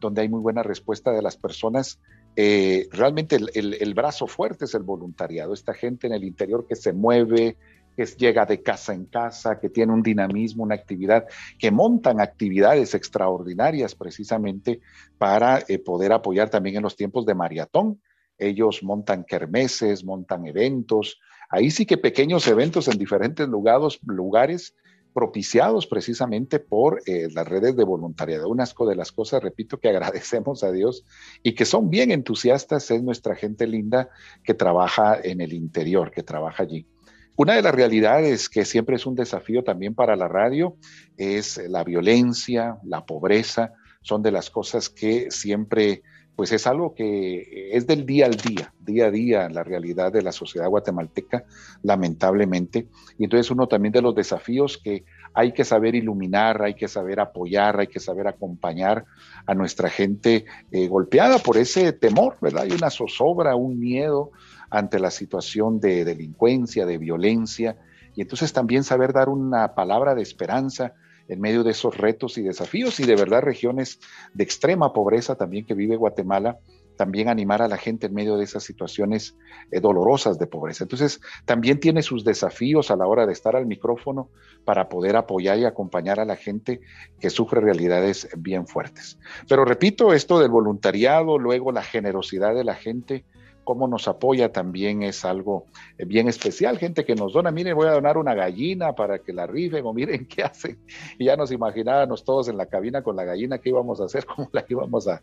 donde hay muy buena respuesta de las personas. Eh, realmente el brazo fuerte es el voluntariado, esta gente en el interior que se mueve, que llega de casa en casa, que tiene un dinamismo, una actividad, que montan actividades extraordinarias precisamente para eh, poder apoyar también en los tiempos de maratón. Ellos montan kermeses, montan eventos, ahí sí que pequeños eventos en diferentes lugares, propiciados precisamente por eh, las redes de voluntariado. Unas de las cosas, repito, que agradecemos a Dios y que son bien entusiastas es nuestra gente linda que trabaja en el interior, que trabaja allí. Una de las realidades que siempre es un desafío también para la radio es la violencia, la pobreza, son de las cosas que siempre, pues es algo que es del día al día, día a día, la realidad de la sociedad guatemalteca, lamentablemente. Y entonces uno también de los desafíos que hay que saber iluminar, hay que saber apoyar, hay que saber acompañar a nuestra gente eh, golpeada por ese temor, ¿verdad? Hay una zozobra, un miedo ante la situación de delincuencia, de violencia, y entonces también saber dar una palabra de esperanza en medio de esos retos y desafíos y de verdad regiones de extrema pobreza también que vive Guatemala, también animar a la gente en medio de esas situaciones eh, dolorosas de pobreza. Entonces, también tiene sus desafíos a la hora de estar al micrófono para poder apoyar y acompañar a la gente que sufre realidades bien fuertes. Pero repito, esto del voluntariado, luego la generosidad de la gente, cómo nos apoya también es algo eh, bien especial. Gente que nos dona, miren, voy a donar una gallina para que la rifen o miren qué hacen. Y ya nos imaginábamos todos en la cabina con la gallina qué íbamos a hacer, cómo la íbamos a,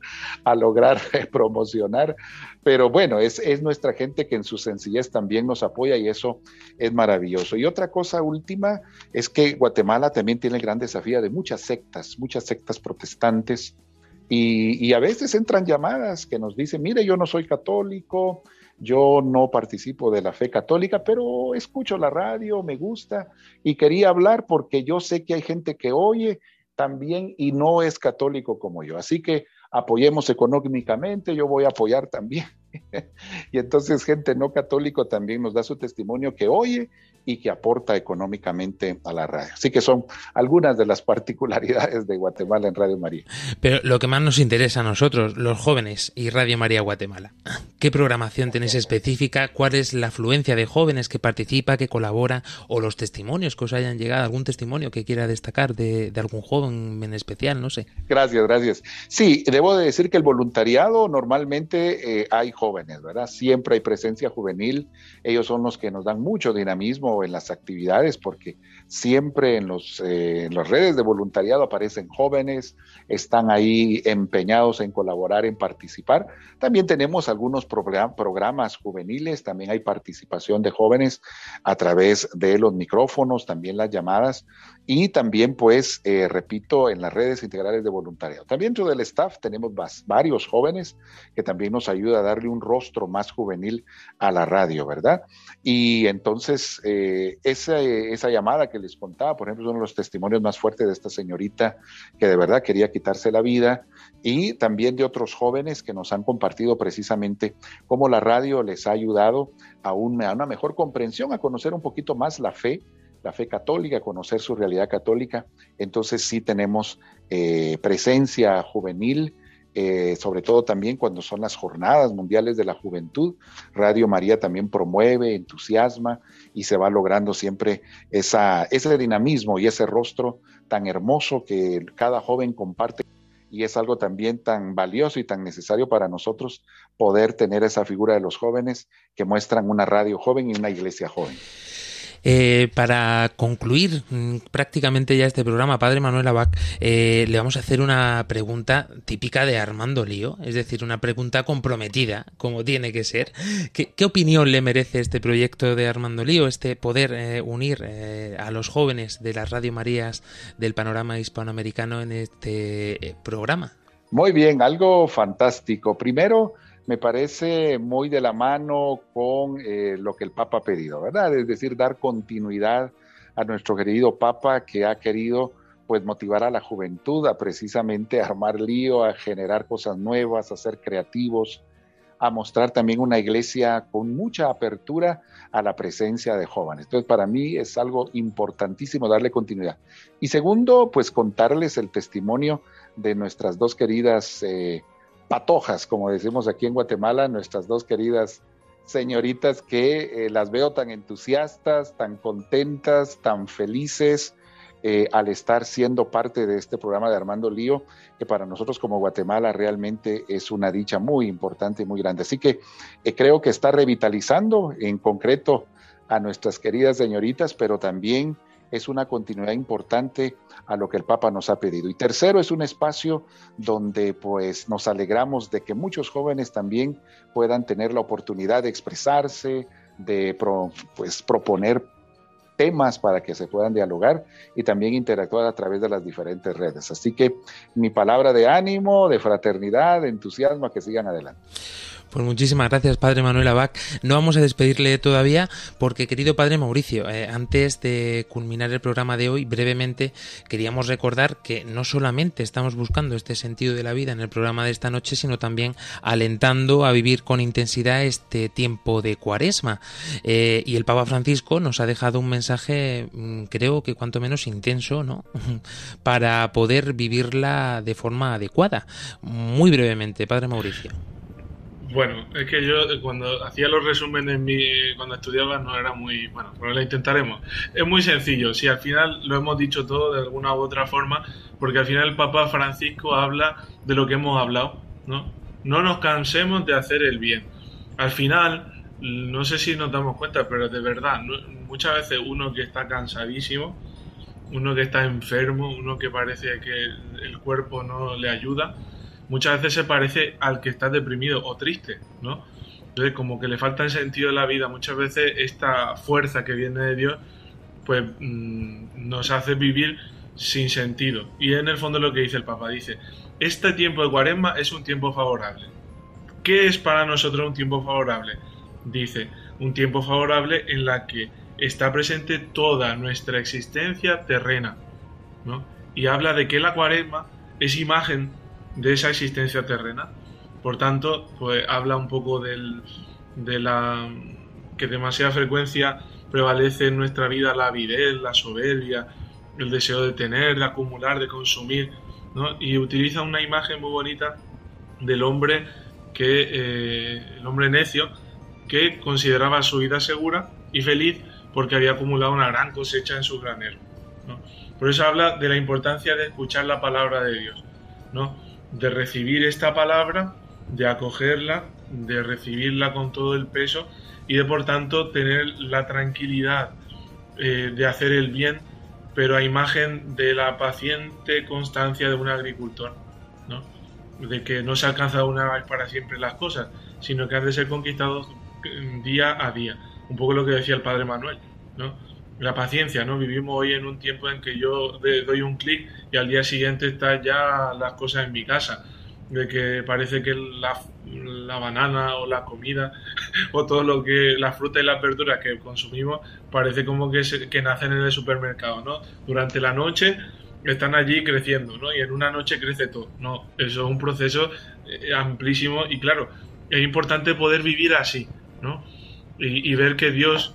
lograr promocionar. Pero bueno, es, es nuestra gente que en su sencillez también nos apoya y eso es maravilloso. Y otra cosa última es que Guatemala también tiene el gran desafío de muchas sectas, muchas sectas protestantes y, a veces entran llamadas que nos dicen, mire, yo no soy católico, yo no participo de la fe católica, pero escucho la radio, me gusta y quería hablar porque yo sé que hay gente que oye también y no es católico como yo. Así que apoyemos económicamente, yo voy a apoyar también y entonces gente no católico también nos da su testimonio que oye y que aporta económicamente a la radio. Así que son algunas de las particularidades de Guatemala en Radio María. Pero lo que más nos interesa a nosotros, los jóvenes y Radio María Guatemala, ¿qué programación tenéis específica? ¿Cuál es la afluencia de jóvenes que participa, que colabora o los testimonios que os hayan llegado? ¿Algún testimonio que quiera destacar de, algún joven en especial? No sé. Gracias, gracias. Sí, debo de decir que el voluntariado normalmente eh, hay jóvenes, ¿verdad? Siempre hay presencia juvenil. Ellos son los que nos dan mucho dinamismo en las actividades, porque siempre en, los, eh, en las redes de voluntariado aparecen jóvenes, están ahí empeñados en colaborar, en participar. También tenemos algunos programas juveniles, también hay participación de jóvenes a través de los micrófonos, también las llamadas y también, pues, eh, repito, en las redes integrales de voluntariado. También dentro del staff tenemos varios jóvenes que también nos ayuda a darle un rostro más juvenil a la radio, ¿verdad? Y entonces, eh, esa, llamada que les contaba, por ejemplo, es uno de los testimonios más fuertes de esta señorita que de verdad quería quitarse la vida y también de otros jóvenes que nos han compartido precisamente cómo la radio les ha ayudado a una, a una mejor comprensión, a conocer un poquito más la fe la fe católica, conocer su realidad católica. Entonces sí tenemos eh, presencia juvenil, eh, sobre todo también cuando son las jornadas mundiales de la juventud. Radio María también promueve, entusiasma y se va logrando siempre esa, ese dinamismo y ese rostro tan hermoso que cada joven comparte. Y es algo también tan valioso y tan necesario para nosotros poder tener esa figura de los jóvenes que muestran una radio joven y una iglesia joven. Eh, para concluir mm, prácticamente ya este programa, Padre Manuel Abac, eh, le vamos a hacer una pregunta típica de Armando Lío, es decir, una pregunta comprometida, como tiene que ser. ¿Qué, opinión le merece este proyecto de Armando Lío, este poder eh, unir a los jóvenes de las Radio Marías del panorama hispanoamericano en este programa? Muy bien, algo fantástico. Primero, me parece muy de la mano con eh, lo que el Papa ha pedido, ¿verdad? Es decir, dar continuidad a nuestro querido Papa que ha querido pues motivar a la juventud a precisamente armar lío, a generar cosas nuevas, a ser creativos, a mostrar también una iglesia con mucha apertura a la presencia de jóvenes. Entonces, para mí es algo importantísimo darle continuidad. Y segundo, pues contarles el testimonio de nuestras dos queridas eh, patojas, como decimos aquí en Guatemala, nuestras dos queridas señoritas que eh, las veo tan entusiastas, tan contentas, tan felices eh, al estar siendo parte de este programa de Armando Lío, que para nosotros como Guatemala realmente es una dicha muy importante y muy grande. Así que eh, creo que está revitalizando en concreto a nuestras queridas señoritas, pero también es una continuidad importante a lo que el Papa nos ha pedido. Y tercero, es un espacio donde pues nos alegramos de que muchos jóvenes también puedan tener la oportunidad de expresarse, de pues, proponer temas para que se puedan dialogar y también interactuar a través de las diferentes redes. Así que mi palabra de ánimo, de fraternidad, de entusiasmo, a que sigan adelante. Pues muchísimas gracias, Padre Manuel Abac. No vamos a despedirle todavía porque, querido Padre Mauricio, eh, antes de culminar el programa de hoy, brevemente queríamos recordar que no solamente estamos buscando este sentido de la vida en el programa de esta noche, sino también alentando a vivir con intensidad este tiempo de cuaresma. Eh, y el Papa Francisco nos ha dejado un mensaje, mm, creo que cuanto menos intenso, ¿no? Para poder vivirla de forma adecuada. Muy brevemente, Padre Mauricio. Bueno, es que yo eh, cuando hacía los resúmenes cuando estudiaba no era muy, bueno, pero lo intentaremos. Es muy sencillo, si al final lo hemos dicho todo de alguna u otra forma, porque al final el Papa Francisco habla de lo que hemos hablado, ¿no? No nos cansemos de hacer el bien. Al final, no sé si nos damos cuenta, pero de verdad, muchas veces uno que está cansadísimo, uno que está enfermo, uno que parece que el cuerpo no le ayuda, muchas veces se parece al que está deprimido o triste, ¿no? Entonces, como que le falta el sentido de la vida, muchas veces esta fuerza que viene de Dios, pues mm, nos hace vivir sin sentido. Y en el fondo lo que dice el Papa, dice, este tiempo de cuaresma es un tiempo favorable. ¿Qué es para nosotros un tiempo favorable? Dice, un tiempo favorable en la que está presente toda nuestra existencia terrena, ¿no? Y habla de que la cuaresma es imagen de esa existencia terrena. Por tanto, pues habla un poco del, de la que demasiada frecuencia prevalece en nuestra vida la avidez, la soberbia, el deseo de tener, de acumular, de consumir, ¿no? Y utiliza una imagen muy bonita del hombre que eh, el hombre necio que consideraba su vida segura y feliz porque había acumulado una gran cosecha en su granero. Por eso habla de la importancia de escuchar la palabra de Dios, ¿no? De recibir esta palabra, de acogerla, de recibirla con todo el peso y de por tanto tener la tranquilidad eh, de hacer el bien, pero a imagen de la paciente constancia de un agricultor, ¿no? de que no se alcanza una vez para siempre las cosas, sino que han de ser conquistados día a día. Un poco lo que decía el padre Manuel, ¿no? La paciencia, ¿no? Vivimos hoy en un tiempo en que yo doy un clic y al día siguiente están ya las cosas en mi casa. De que parece que la, la banana o la comida o todo lo que, la fruta y las verduras que consumimos parece como que, que nacen en el supermercado, ¿no? Durante la noche están allí creciendo, ¿no? Y en una noche crece todo. No, eso es un proceso eh, amplísimo y claro, es importante poder vivir así, ¿no? Y, ver que Dios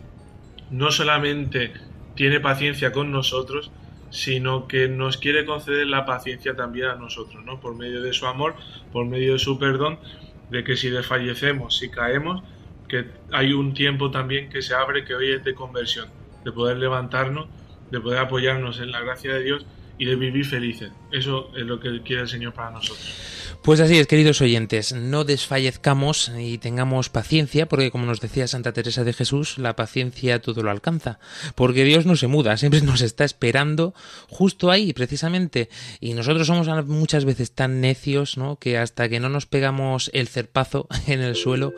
no solamente tiene paciencia con nosotros, sino que nos quiere conceder la paciencia también a nosotros, ¿no? Por medio de su amor, por medio de su perdón, de que si desfallecemos, si caemos, que hay un tiempo también que se abre que hoy es de conversión, de poder levantarnos, de poder apoyarnos en la gracia de Dios y de vivir felices. Eso es lo que quiere el Señor para nosotros. Pues así es, queridos oyentes, no desfallezcamos y tengamos paciencia, porque como nos decía Santa Teresa de Jesús, la paciencia todo lo alcanza, porque Dios no se muda, siempre nos está esperando justo ahí, precisamente, y nosotros somos muchas veces tan necios, ¿no? Que hasta que no nos pegamos el cerpazo en el suelo,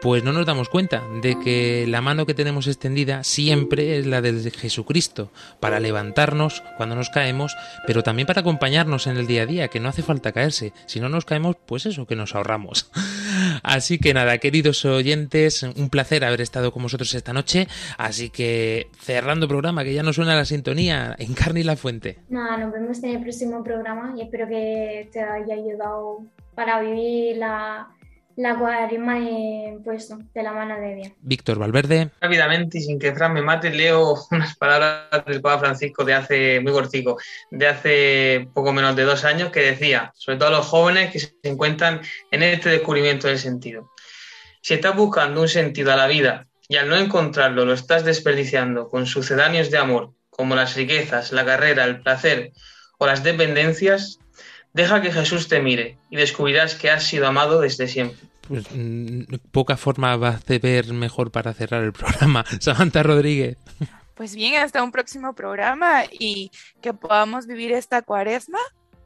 pues no nos damos cuenta de que la mano que tenemos extendida siempre es la de Jesucristo, para levantarnos cuando nos caemos, pero también para acompañarnos en el día a día, que no hace falta caerse, si no nos pues eso, que nos ahorramos. Así que nada, queridos oyentes, un placer haber estado con vosotros esta noche. Así que cerrando programa, que ya no suena la sintonía, en carne y la fuente. Nada, nos vemos en el próximo programa y espero que te haya ayudado para vivir la la cuaresma de, pues, de la mano de Dios. Víctor Valverde. Rápidamente y sin que Fran me mate, leo unas palabras del Papa Francisco de hace, muy cortico, de hace poco menos de dos años, que decía, sobre todo a los jóvenes que se encuentran en este descubrimiento del sentido. Si estás buscando un sentido a la vida y al no encontrarlo lo estás desperdiciando con sucedáneos de amor, como las riquezas, la carrera, el placer o las dependencias, Deja que Jesús te mire y descubrirás que has sido amado desde siempre. Pues mm, poca forma va a ver mejor para cerrar el programa. Samantha Rodríguez. Pues bien, hasta un próximo programa y que podamos vivir esta cuaresma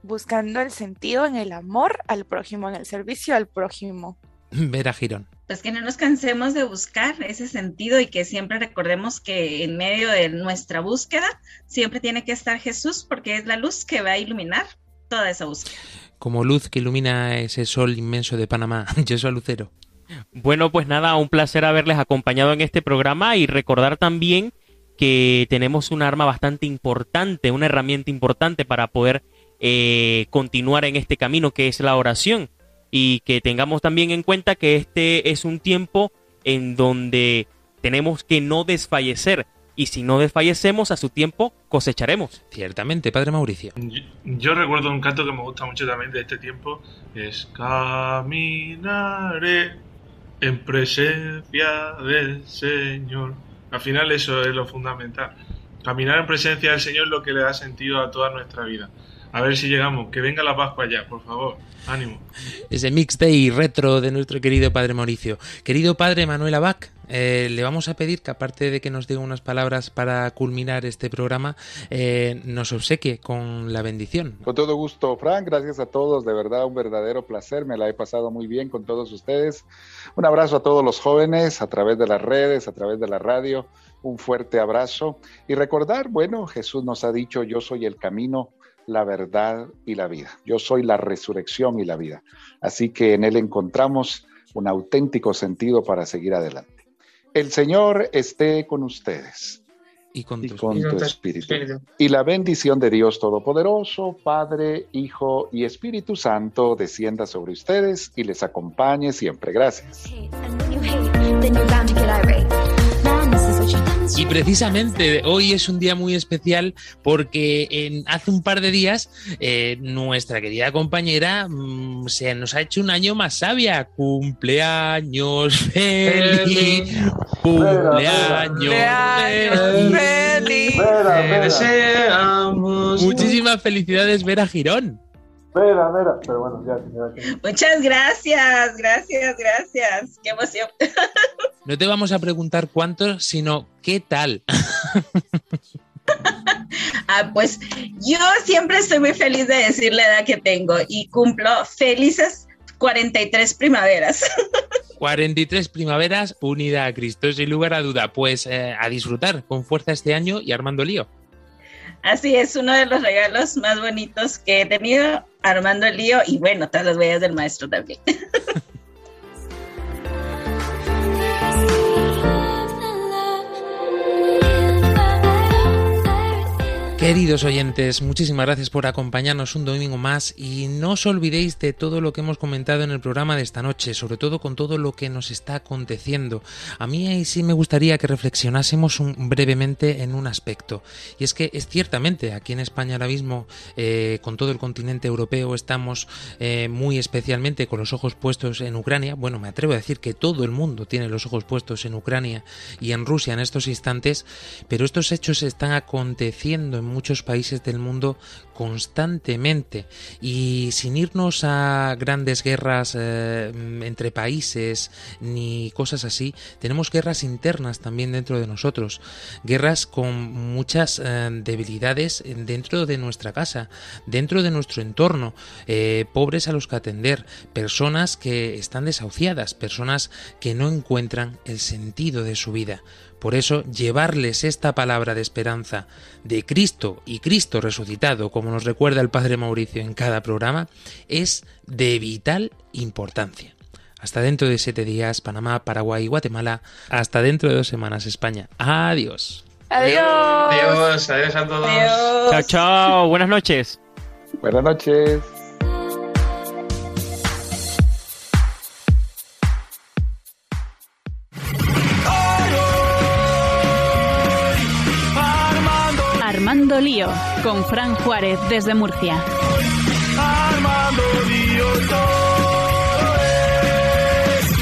buscando el sentido en el amor al prójimo, en el servicio al prójimo. Vera Girón. Pues que no nos cansemos de buscar ese sentido y que siempre recordemos que en medio de nuestra búsqueda siempre tiene que estar Jesús porque es la luz que va a iluminar toda esa búsqueda. Como luz que ilumina ese sol inmenso de Panamá. Yo soy Lucero. Bueno, pues nada, un placer haberles acompañado en este programa y recordar también que tenemos un arma bastante importante, una herramienta importante para poder eh, continuar en este camino que es la oración y que tengamos también en cuenta que este es un tiempo en donde tenemos que no desfallecer, y si no desfallecemos a su tiempo, cosecharemos. Ciertamente, Padre Mauricio. Yo, recuerdo un canto que me gusta mucho también de este tiempo, es Caminaré en presencia del Señor. Al final eso es lo fundamental. Caminar en presencia del Señor es lo que le da sentido a toda nuestra vida. A ver si llegamos. Que venga la Pascua ya, por favor. Ánimo. Ese mix day retro de nuestro querido Padre Mauricio. Querido Padre Manuel Abac, eh, le vamos a pedir que aparte de que nos diga unas palabras para culminar este programa, eh, nos obsequie con la bendición. Con todo gusto, Frank, gracias a todos, de verdad un verdadero placer, me la he pasado muy bien con todos ustedes. Un abrazo a todos los jóvenes a través de las redes, a través de la radio, un fuerte abrazo y recordar, bueno, Jesús nos ha dicho, yo soy el camino, la verdad y la vida, yo soy la resurrección y la vida. Así que en Él encontramos un auténtico sentido para seguir adelante. El Señor esté con ustedes y con tu, y espíritu. tu espíritu. Y la bendición de Dios Todopoderoso, Padre, Hijo y Espíritu Santo descienda sobre ustedes y les acompañe siempre. Gracias. Y precisamente hoy es un día muy especial porque en, hace un par de días eh, nuestra querida compañera mm, se nos ha hecho un año más sabia. Cumpleaños feliz. Cumpleaños feliz. Te deseamos. Muchísimas felicidades, Vera Girón. Vera, Vera, pero bueno, ya, Muchas gracias, gracias, gracias. Qué emoción. No te vamos a preguntar cuántos, sino qué tal. Ah, pues yo siempre estoy muy feliz de decir la edad que tengo y cumplo felices 43 primaveras. 43 primaveras unida a Cristo, sin lugar a duda. Pues eh, a disfrutar con fuerza este año y armando lío. Así es, uno de los regalos más bonitos que he tenido, armando el lío y bueno, todas las huellas del maestro también. Queridos oyentes, muchísimas gracias por acompañarnos un domingo más y no os olvidéis de todo lo que hemos comentado en el programa de esta noche, sobre todo con todo lo que nos está aconteciendo. A mí ahí sí me gustaría que reflexionásemos un, brevemente en un aspecto, y es que es ciertamente aquí en España ahora mismo, eh, con todo el continente europeo, estamos eh, muy especialmente con los ojos puestos en Ucrania. Bueno, me atrevo a decir que todo el mundo tiene los ojos puestos en Ucrania y en Rusia en estos instantes, pero estos hechos están aconteciendo en muchos países del mundo constantemente. Y sin irnos a grandes guerras eh, entre países ni cosas así, tenemos guerras internas también dentro de nosotros, guerras con muchas eh, debilidades dentro de nuestra casa, dentro de nuestro entorno, eh, pobres a los que atender, personas que están desahuciadas, personas que no encuentran el sentido de su vida. Por eso, llevarles esta palabra de esperanza de Cristo y Cristo resucitado, como nos recuerda el Padre Mauricio en cada programa, es de vital importancia. Hasta dentro de siete días, Panamá, Paraguay y Guatemala. Hasta dentro de dos semanas, España. Adiós. Adiós. Adiós, adiós a todos. Chao, chao. Buenas noches. Buenas noches. Armando Lío, con Fran Juárez desde Murcia. Armando Lío todo es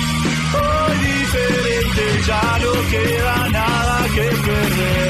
hoy diferente, ya no queda nada que perder.